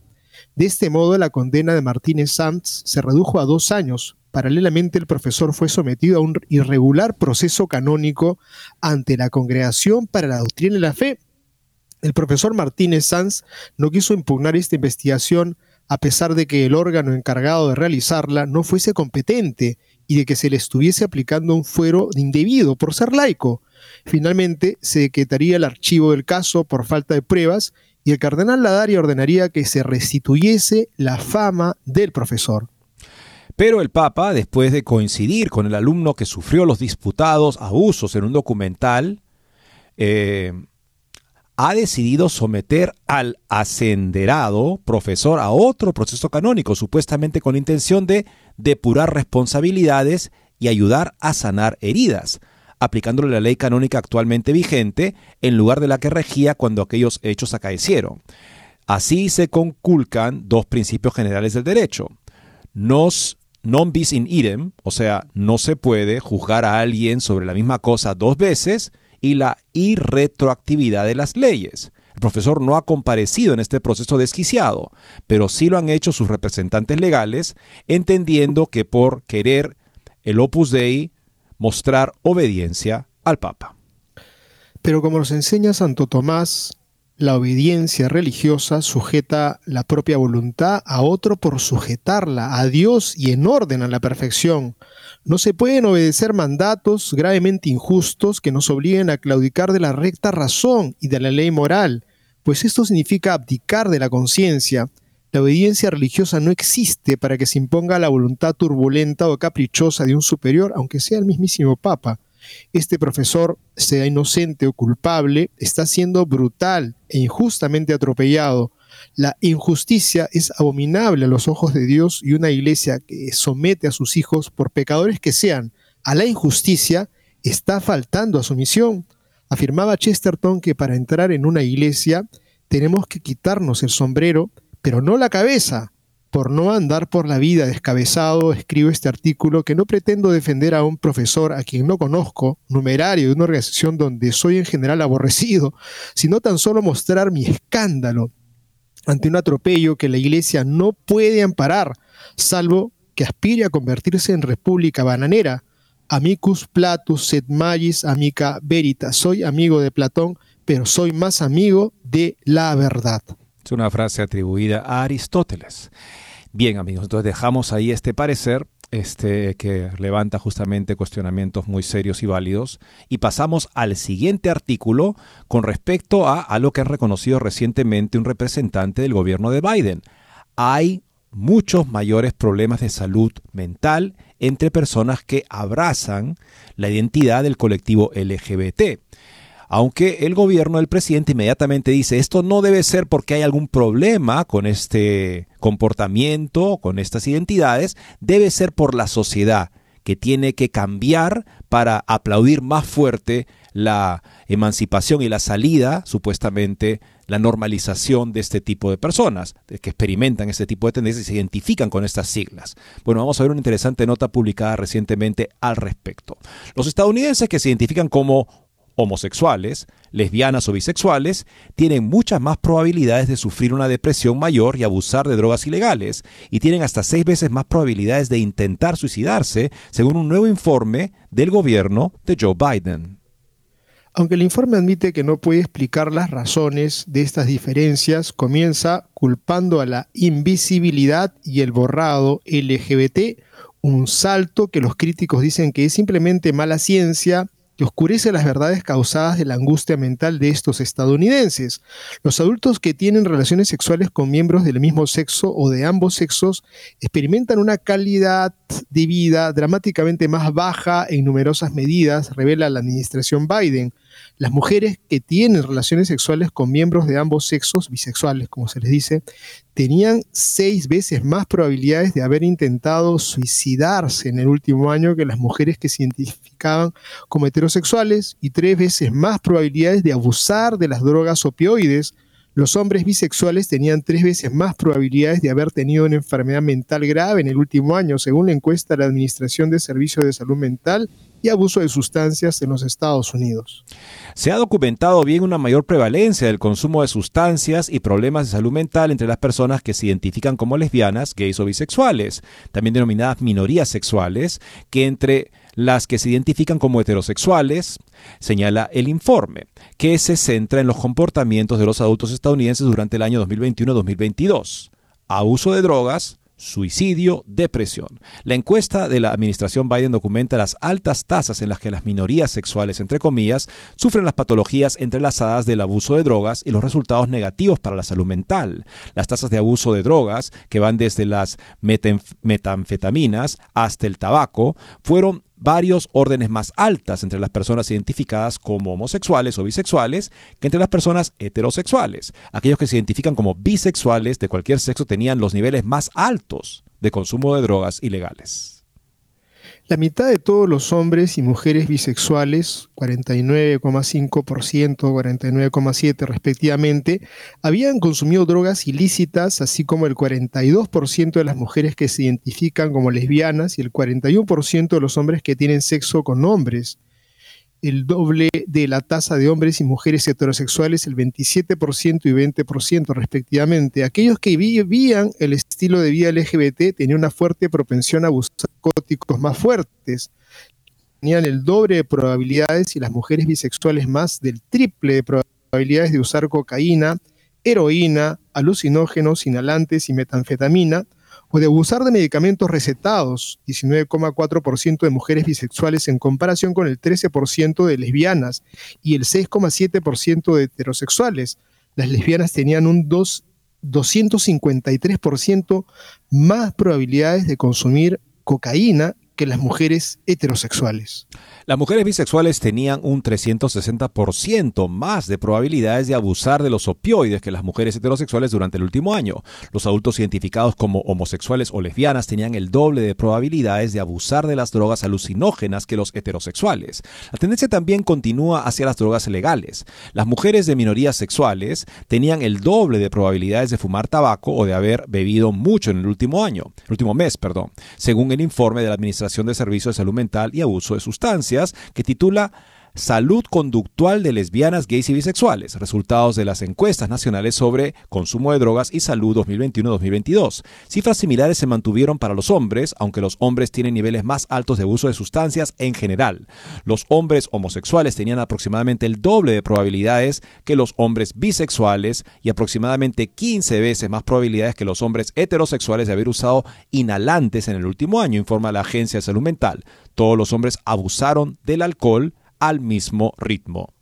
De este modo, la condena de Martínez Sanz se redujo a dos años. Paralelamente, el profesor fue sometido a un irregular proceso canónico ante la Congregación para la Doctrina de la Fe, el profesor Martínez Sanz no quiso impugnar esta investigación a pesar de que el órgano encargado de realizarla no fuese competente y de que se le estuviese aplicando un fuero indebido por ser laico. Finalmente, se decretaría el archivo del caso por falta de pruebas y el cardenal Ladaria ordenaría que se restituyese la fama del profesor. Pero el Papa, después de coincidir con el alumno que sufrió los disputados abusos en un documental, eh, ha decidido someter al ascenderado profesor a otro proceso canónico, supuestamente con la intención de depurar responsabilidades y ayudar a sanar heridas, aplicándole la ley canónica actualmente vigente en lugar de la que regía cuando aquellos hechos acaecieron. Así se conculcan dos principios generales del derecho. Nos non bis in idem, o sea, no se puede juzgar a alguien sobre la misma cosa dos veces, y la irretroactividad de las leyes. El profesor no ha comparecido en este proceso desquiciado, pero sí lo han hecho sus representantes legales, entendiendo que por querer el Opus Dei mostrar obediencia al Papa. Pero como nos enseña Santo Tomás, la obediencia religiosa sujeta la propia voluntad a otro por sujetarla a Dios y en orden a la perfección. No se pueden obedecer mandatos gravemente injustos que nos obliguen a claudicar de la recta razón y de la ley moral, pues esto significa abdicar de la conciencia. La obediencia religiosa no existe para que se imponga la voluntad turbulenta o caprichosa de un superior, aunque sea el mismísimo Papa. Este profesor, sea inocente o culpable, está siendo brutal e injustamente atropellado. La injusticia es abominable a los ojos de Dios y una iglesia que somete a sus hijos, por pecadores que sean, a la injusticia, está faltando a su misión. Afirmaba Chesterton que para entrar en una iglesia tenemos que quitarnos el sombrero, pero no la cabeza. Por no andar por la vida descabezado, escribo este artículo que no pretendo defender a un profesor a quien no conozco, numerario de una organización donde soy en general aborrecido, sino tan solo mostrar mi escándalo ante un atropello que la Iglesia no puede amparar, salvo que aspire a convertirse en república bananera. Amicus Platus sed magis amica verita. Soy amigo de Platón, pero soy más amigo de la verdad. Es una frase atribuida a Aristóteles. Bien, amigos, entonces dejamos ahí este parecer este, que levanta justamente cuestionamientos muy serios y válidos. Y pasamos al siguiente artículo con respecto a, a lo que ha reconocido recientemente un representante del gobierno de Biden. Hay muchos mayores problemas de salud mental entre personas que abrazan la identidad del colectivo LGBT aunque el gobierno del presidente inmediatamente dice esto no debe ser porque hay algún problema con este comportamiento, con estas identidades, debe ser por la sociedad que tiene que cambiar para aplaudir más fuerte la emancipación y la salida, supuestamente, la normalización de este tipo de personas, que experimentan este tipo de tendencias y se identifican con estas siglas. Bueno, vamos a ver una interesante nota publicada recientemente al respecto. Los estadounidenses que se identifican como homosexuales, lesbianas o bisexuales tienen muchas más probabilidades de sufrir una depresión mayor y abusar de drogas ilegales, y tienen hasta seis veces más probabilidades de intentar suicidarse, según un nuevo informe del gobierno de Joe Biden. Aunque el informe admite que no puede explicar las razones de estas diferencias, comienza culpando a la invisibilidad y el borrado LGBT, un salto que los críticos dicen que es simplemente mala ciencia que oscurece las verdades causadas de la angustia mental de estos estadounidenses. Los adultos que tienen relaciones sexuales con miembros del mismo sexo o de ambos sexos experimentan una calidad de vida dramáticamente más baja en numerosas medidas, revela la administración Biden. Las mujeres que tienen relaciones sexuales con miembros de ambos sexos, bisexuales como se les dice, tenían seis veces más probabilidades de haber intentado suicidarse en el último año que las mujeres que se identificaban como heterosexuales y tres veces más probabilidades de abusar de las drogas opioides. Los hombres bisexuales tenían tres veces más probabilidades de haber tenido una enfermedad mental grave en el último año, según la encuesta de la Administración de Servicios de Salud Mental y Abuso de Sustancias en los Estados Unidos. Se ha documentado bien una mayor prevalencia del consumo de sustancias y problemas de salud mental entre las personas que se identifican como lesbianas, gays o bisexuales, también denominadas minorías sexuales, que entre las que se identifican como heterosexuales, señala el informe, que se centra en los comportamientos de los adultos estadounidenses durante el año 2021-2022. Abuso de drogas, suicidio, depresión. La encuesta de la administración Biden documenta las altas tasas en las que las minorías sexuales, entre comillas, sufren las patologías entrelazadas del abuso de drogas y los resultados negativos para la salud mental. Las tasas de abuso de drogas, que van desde las metanfetaminas hasta el tabaco, fueron varios órdenes más altas entre las personas identificadas como homosexuales o bisexuales que entre las personas heterosexuales. Aquellos que se identifican como bisexuales de cualquier sexo tenían los niveles más altos de consumo de drogas ilegales. La mitad de todos los hombres y mujeres bisexuales, 49,5%, 49,7% respectivamente, habían consumido drogas ilícitas, así como el 42% de las mujeres que se identifican como lesbianas y el 41% de los hombres que tienen sexo con hombres el doble de la tasa de hombres y mujeres heterosexuales, el 27% y 20% respectivamente. Aquellos que vivían el estilo de vida LGBT tenían una fuerte propensión a abusar narcóticos más fuertes. Tenían el doble de probabilidades y las mujeres bisexuales más del triple de probabilidades de usar cocaína, heroína, alucinógenos, inhalantes y metanfetamina o de abusar de medicamentos recetados, 19,4% de mujeres bisexuales en comparación con el 13% de lesbianas y el 6,7% de heterosexuales. Las lesbianas tenían un 2, 253% más probabilidades de consumir cocaína que las mujeres heterosexuales. Las mujeres bisexuales tenían un 360% más de probabilidades de abusar de los opioides que las mujeres heterosexuales durante el último año. Los adultos identificados como homosexuales o lesbianas tenían el doble de probabilidades de abusar de las drogas alucinógenas que los heterosexuales. La tendencia también continúa hacia las drogas legales. Las mujeres de minorías sexuales tenían el doble de probabilidades de fumar tabaco o de haber bebido mucho en el último año, el último mes, perdón, según el informe de la Administración de Servicios de Salud Mental y Abuso de Sustancias que titula Salud conductual de lesbianas, gays y bisexuales. Resultados de las encuestas nacionales sobre consumo de drogas y salud 2021-2022. Cifras similares se mantuvieron para los hombres, aunque los hombres tienen niveles más altos de uso de sustancias en general. Los hombres homosexuales tenían aproximadamente el doble de probabilidades que los hombres bisexuales y aproximadamente 15 veces más probabilidades que los hombres heterosexuales de haber usado inhalantes en el último año, informa la Agencia de Salud Mental. Todos los hombres abusaron del alcohol al mismo ritmo.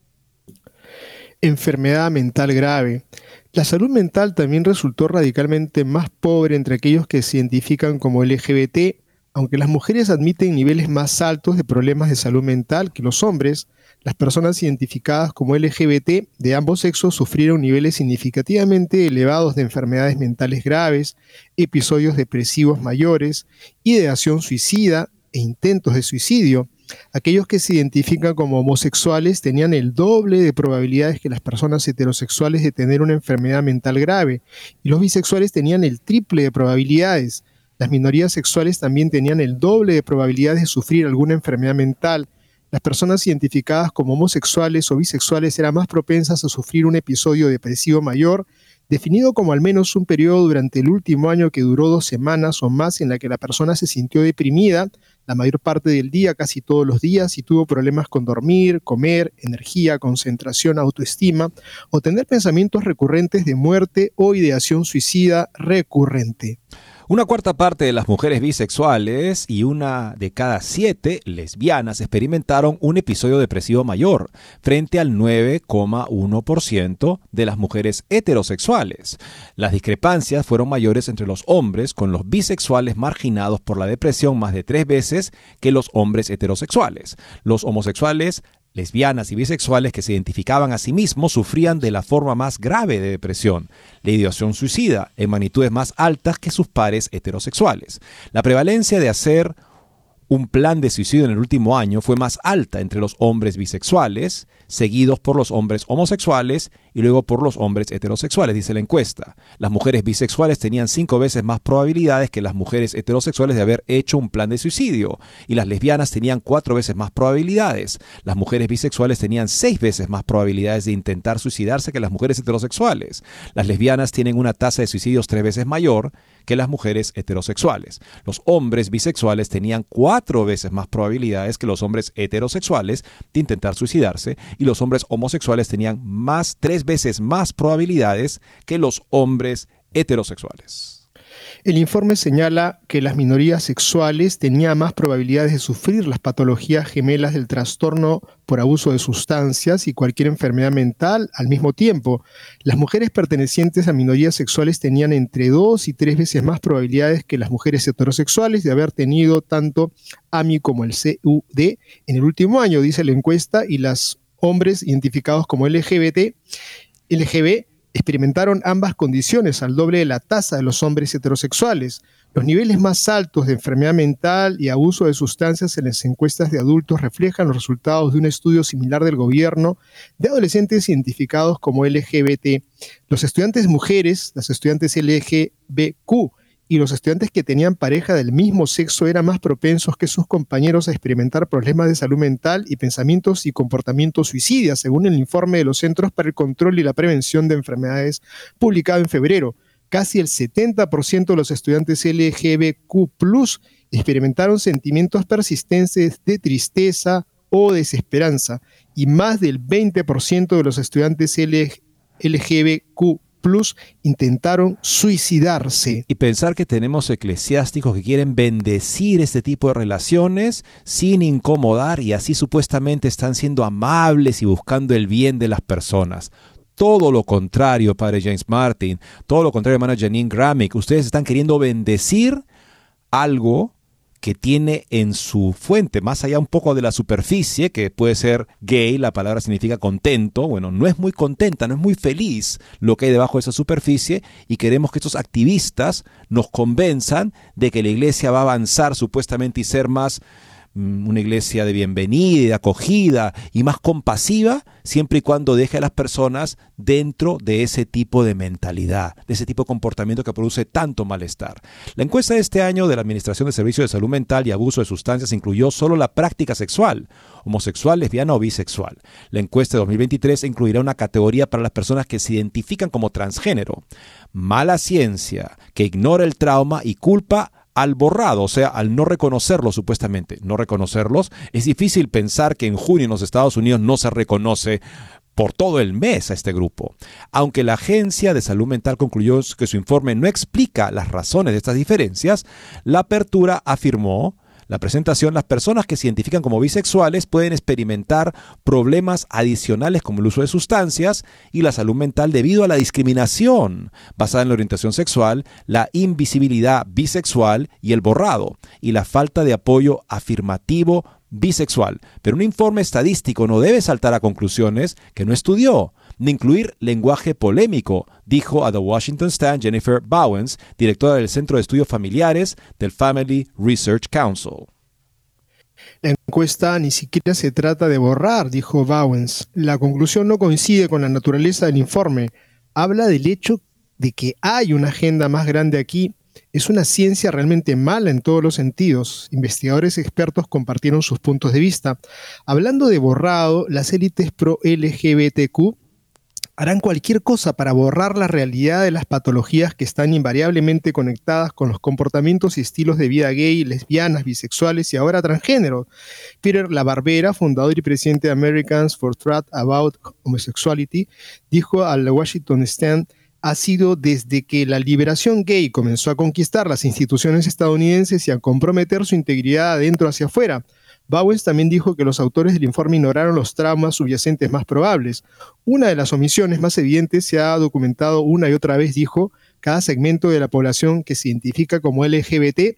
Enfermedad mental grave. La salud mental también resultó radicalmente más pobre entre aquellos que se identifican como LGBT, aunque las mujeres admiten niveles más altos de problemas de salud mental que los hombres, las personas identificadas como LGBT de ambos sexos sufrieron niveles significativamente elevados de enfermedades mentales graves, episodios depresivos mayores, ideación suicida e intentos de suicidio, Aquellos que se identifican como homosexuales tenían el doble de probabilidades que las personas heterosexuales de tener una enfermedad mental grave y los bisexuales tenían el triple de probabilidades. Las minorías sexuales también tenían el doble de probabilidades de sufrir alguna enfermedad mental. las personas identificadas como homosexuales o bisexuales eran más propensas a sufrir un episodio depresivo mayor, definido como al menos un periodo durante el último año que duró dos semanas o más en la que la persona se sintió deprimida la mayor parte del día, casi todos los días, y tuvo problemas con dormir, comer, energía, concentración, autoestima, o tener pensamientos recurrentes de muerte o ideación suicida recurrente. Una cuarta parte de las mujeres bisexuales y una de cada siete lesbianas experimentaron un episodio depresivo mayor, frente al 9,1% de las mujeres heterosexuales. Las discrepancias fueron mayores entre los hombres, con los bisexuales marginados por la depresión más de tres veces que los hombres heterosexuales. Los homosexuales lesbianas y bisexuales que se identificaban a sí mismos sufrían de la forma más grave de depresión, la ideación suicida, en magnitudes más altas que sus pares heterosexuales. La prevalencia de hacer un plan de suicidio en el último año fue más alta entre los hombres bisexuales, seguidos por los hombres homosexuales y luego por los hombres heterosexuales, dice la encuesta. Las mujeres bisexuales tenían cinco veces más probabilidades que las mujeres heterosexuales de haber hecho un plan de suicidio, y las lesbianas tenían cuatro veces más probabilidades. Las mujeres bisexuales tenían seis veces más probabilidades de intentar suicidarse que las mujeres heterosexuales. Las lesbianas tienen una tasa de suicidios tres veces mayor que las mujeres heterosexuales. Los hombres bisexuales tenían cuatro veces más probabilidades que los hombres heterosexuales de intentar suicidarse y los hombres homosexuales tenían más tres veces más probabilidades que los hombres heterosexuales. El informe señala que las minorías sexuales tenían más probabilidades de sufrir las patologías gemelas del trastorno por abuso de sustancias y cualquier enfermedad mental al mismo tiempo. Las mujeres pertenecientes a minorías sexuales tenían entre dos y tres veces más probabilidades que las mujeres heterosexuales de haber tenido tanto AMI como el CUD en el último año, dice la encuesta, y los hombres identificados como LGBT, LGB experimentaron ambas condiciones al doble de la tasa de los hombres heterosexuales. Los niveles más altos de enfermedad mental y abuso de sustancias en las encuestas de adultos reflejan los resultados de un estudio similar del gobierno de adolescentes identificados como LGBT. Los estudiantes mujeres, las estudiantes LGBTQ y los estudiantes que tenían pareja del mismo sexo eran más propensos que sus compañeros a experimentar problemas de salud mental y pensamientos y comportamientos suicidas, según el informe de los Centros para el Control y la Prevención de Enfermedades publicado en febrero. Casi el 70% de los estudiantes LGBTQ experimentaron sentimientos persistentes de tristeza o desesperanza y más del 20% de los estudiantes LGBTQ Intentaron suicidarse. Y pensar que tenemos eclesiásticos que quieren bendecir este tipo de relaciones sin incomodar y así supuestamente están siendo amables y buscando el bien de las personas todo lo contrario, Padre James Martin, todo lo contrario, hermana Janine Gramick. Ustedes están queriendo bendecir algo que tiene en su fuente, más allá un poco de la superficie, que puede ser gay, la palabra significa contento, bueno, no es muy contenta, no es muy feliz lo que hay debajo de esa superficie y queremos que estos activistas nos convenzan de que la iglesia va a avanzar supuestamente y ser más una iglesia de bienvenida de acogida y más compasiva, siempre y cuando deje a las personas dentro de ese tipo de mentalidad, de ese tipo de comportamiento que produce tanto malestar. La encuesta de este año de la Administración de Servicios de Salud Mental y Abuso de Sustancias incluyó solo la práctica sexual, homosexual, lesbiana o bisexual. La encuesta de 2023 incluirá una categoría para las personas que se identifican como transgénero. Mala ciencia, que ignora el trauma y culpa al borrado, o sea, al no reconocerlos supuestamente, no reconocerlos, es difícil pensar que en junio en los Estados Unidos no se reconoce por todo el mes a este grupo. Aunque la Agencia de Salud Mental concluyó que su informe no explica las razones de estas diferencias, la apertura afirmó la presentación, las personas que se identifican como bisexuales pueden experimentar problemas adicionales como el uso de sustancias y la salud mental debido a la discriminación basada en la orientación sexual, la invisibilidad bisexual y el borrado, y la falta de apoyo afirmativo bisexual. Pero un informe estadístico no debe saltar a conclusiones que no estudió ni incluir lenguaje polémico, dijo a The Washington Stand Jennifer Bowens, directora del Centro de Estudios Familiares del Family Research Council. La encuesta ni siquiera se trata de borrar, dijo Bowens. La conclusión no coincide con la naturaleza del informe. Habla del hecho de que hay una agenda más grande aquí Es una ciencia realmente mala en todos los sentidos. Investigadores expertos compartieron sus puntos de vista. Hablando de borrado, las élites pro LGBTQ harán cualquier cosa para borrar la realidad de las patologías que están invariablemente conectadas con los comportamientos y estilos de vida gay, lesbianas, bisexuales y ahora transgénero. Peter La Barbera, fundador y presidente de Americans for Truth About Homosexuality, dijo al Washington Stand ha sido desde que la liberación gay comenzó a conquistar las instituciones estadounidenses y a comprometer su integridad adentro hacia afuera. Bowens también dijo que los autores del informe ignoraron los traumas subyacentes más probables. Una de las omisiones más evidentes se ha documentado una y otra vez, dijo, cada segmento de la población que se identifica como LGBT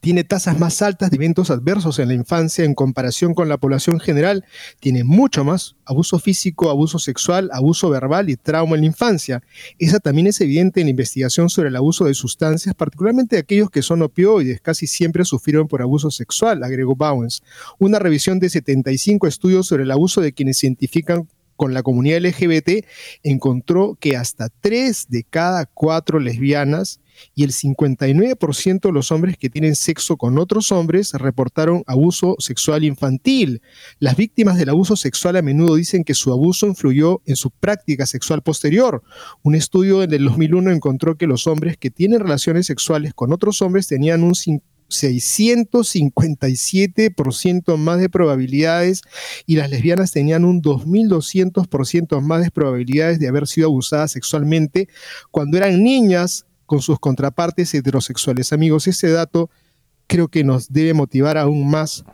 tiene tasas más altas de eventos adversos en la infancia en comparación con la población general, tiene mucho más abuso físico, abuso sexual, abuso verbal y trauma en la infancia. Esa también es evidente en la investigación sobre el abuso de sustancias, particularmente aquellos que son opioides, casi siempre sufrieron por abuso sexual, agregó Bowens. Una revisión de 75 estudios sobre el abuso de quienes identifican con la comunidad LGBT encontró que hasta 3 de cada 4 lesbianas y el 59% de los hombres que tienen sexo con otros hombres reportaron abuso sexual infantil. Las víctimas del abuso sexual a menudo dicen que su abuso influyó en su práctica sexual posterior. Un estudio en el 2001 encontró que los hombres que tienen relaciones sexuales con otros hombres tenían un 657% más de probabilidades y las lesbianas tenían un 2200% más de probabilidades de haber sido abusadas sexualmente cuando eran niñas con sus contrapartes heterosexuales. Amigos, ese dato creo que nos debe motivar aún más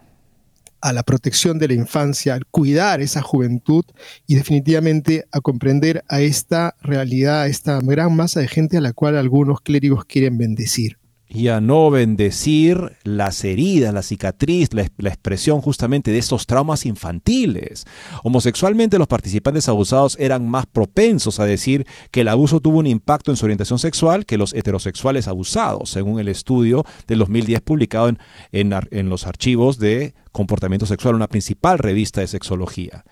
a la protección de la infancia, al cuidar esa juventud y definitivamente a comprender a esta realidad, a esta gran masa de gente a la cual algunos clérigos quieren bendecir y a no bendecir las heridas, la cicatriz, la, expresión justamente de estos traumas infantiles. Homosexualmente los participantes abusados eran más propensos a decir que el abuso tuvo un impacto en su orientación sexual que los heterosexuales abusados, según el estudio del 2010 publicado en, en los archivos de comportamiento sexual, una principal revista de sexología.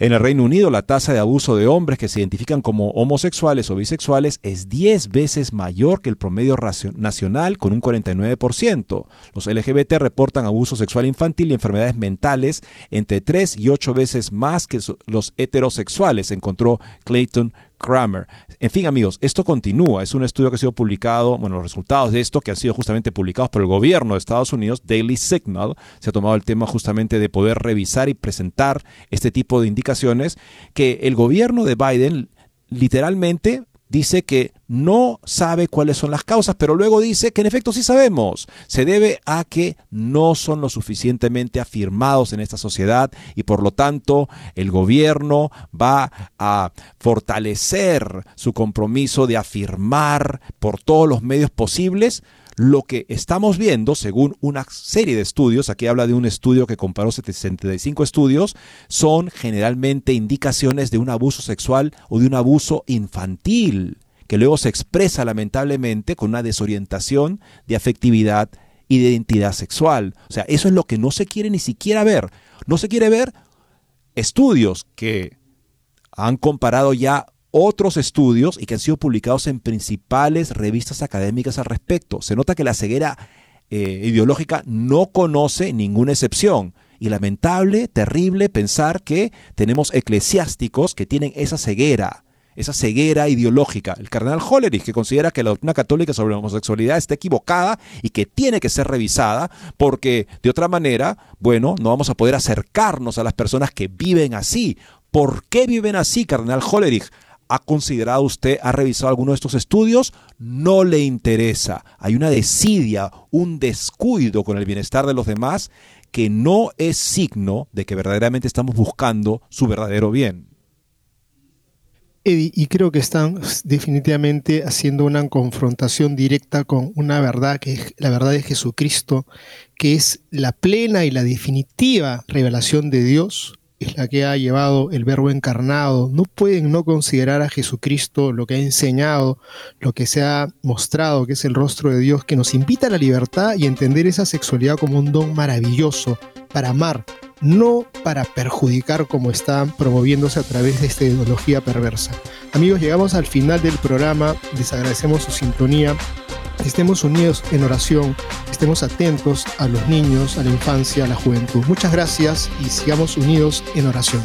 En el Reino Unido, la tasa de abuso de hombres que se identifican como homosexuales o bisexuales es 10 veces mayor que el promedio nacional, con un 49%. Los LGBT reportan abuso sexual infantil y enfermedades mentales entre 3 y 8 veces más que los heterosexuales, encontró Clayton Kramer. En fin, amigos, esto continúa. Es un estudio que ha sido publicado, bueno, los resultados de esto que han sido justamente publicados por el gobierno de Estados Unidos, Daily Signal, se ha tomado el tema justamente de poder revisar y presentar este tipo de indicaciones que el gobierno de Biden literalmente dice que no sabe cuáles son las causas, pero luego dice que en efecto sí sabemos. Se debe a que no son lo suficientemente afirmados en esta sociedad y por lo tanto el gobierno va a fortalecer su compromiso de afirmar por todos los medios posibles lo que estamos viendo, según una serie de estudios, aquí habla de un estudio que comparó 75 estudios, son generalmente indicaciones de un abuso sexual o de un abuso infantil, que luego se expresa lamentablemente con una desorientación de afectividad y de identidad sexual. O sea, eso es lo que no se quiere ni siquiera ver. No se quiere ver estudios que han comparado ya otros estudios y que han sido publicados en principales revistas académicas al respecto. Se nota que la ceguera eh, ideológica no conoce ninguna excepción. Y lamentable, terrible pensar que tenemos eclesiásticos que tienen esa ceguera, esa ceguera ideológica. El cardenal Hollerich, que considera que la doctrina católica sobre la homosexualidad está equivocada y que tiene que ser revisada, porque de otra manera, bueno, no vamos a poder acercarnos a las personas que viven así. ¿Por qué viven así, cardenal Hollerich? ¿Ha considerado usted, ha revisado alguno de estos estudios? No le interesa. Hay una desidia, un descuido con el bienestar de los demás que no es signo de que verdaderamente estamos buscando su verdadero bien. y creo que están definitivamente haciendo una confrontación directa con una verdad que es la verdad de Jesucristo, que es la plena y la definitiva revelación de Dios es la que ha llevado el verbo encarnado. No pueden no considerar a Jesucristo lo que ha enseñado, lo que se ha mostrado, que es el rostro de Dios, que nos invita a la libertad y entender esa sexualidad como un don maravilloso para amar, no para perjudicar como están promoviéndose a través de esta ideología perversa. Amigos, llegamos al final del programa, les agradecemos su sintonía. Estemos unidos en oración, estemos atentos a los niños, a la infancia, a la juventud. Muchas gracias y sigamos unidos en oración.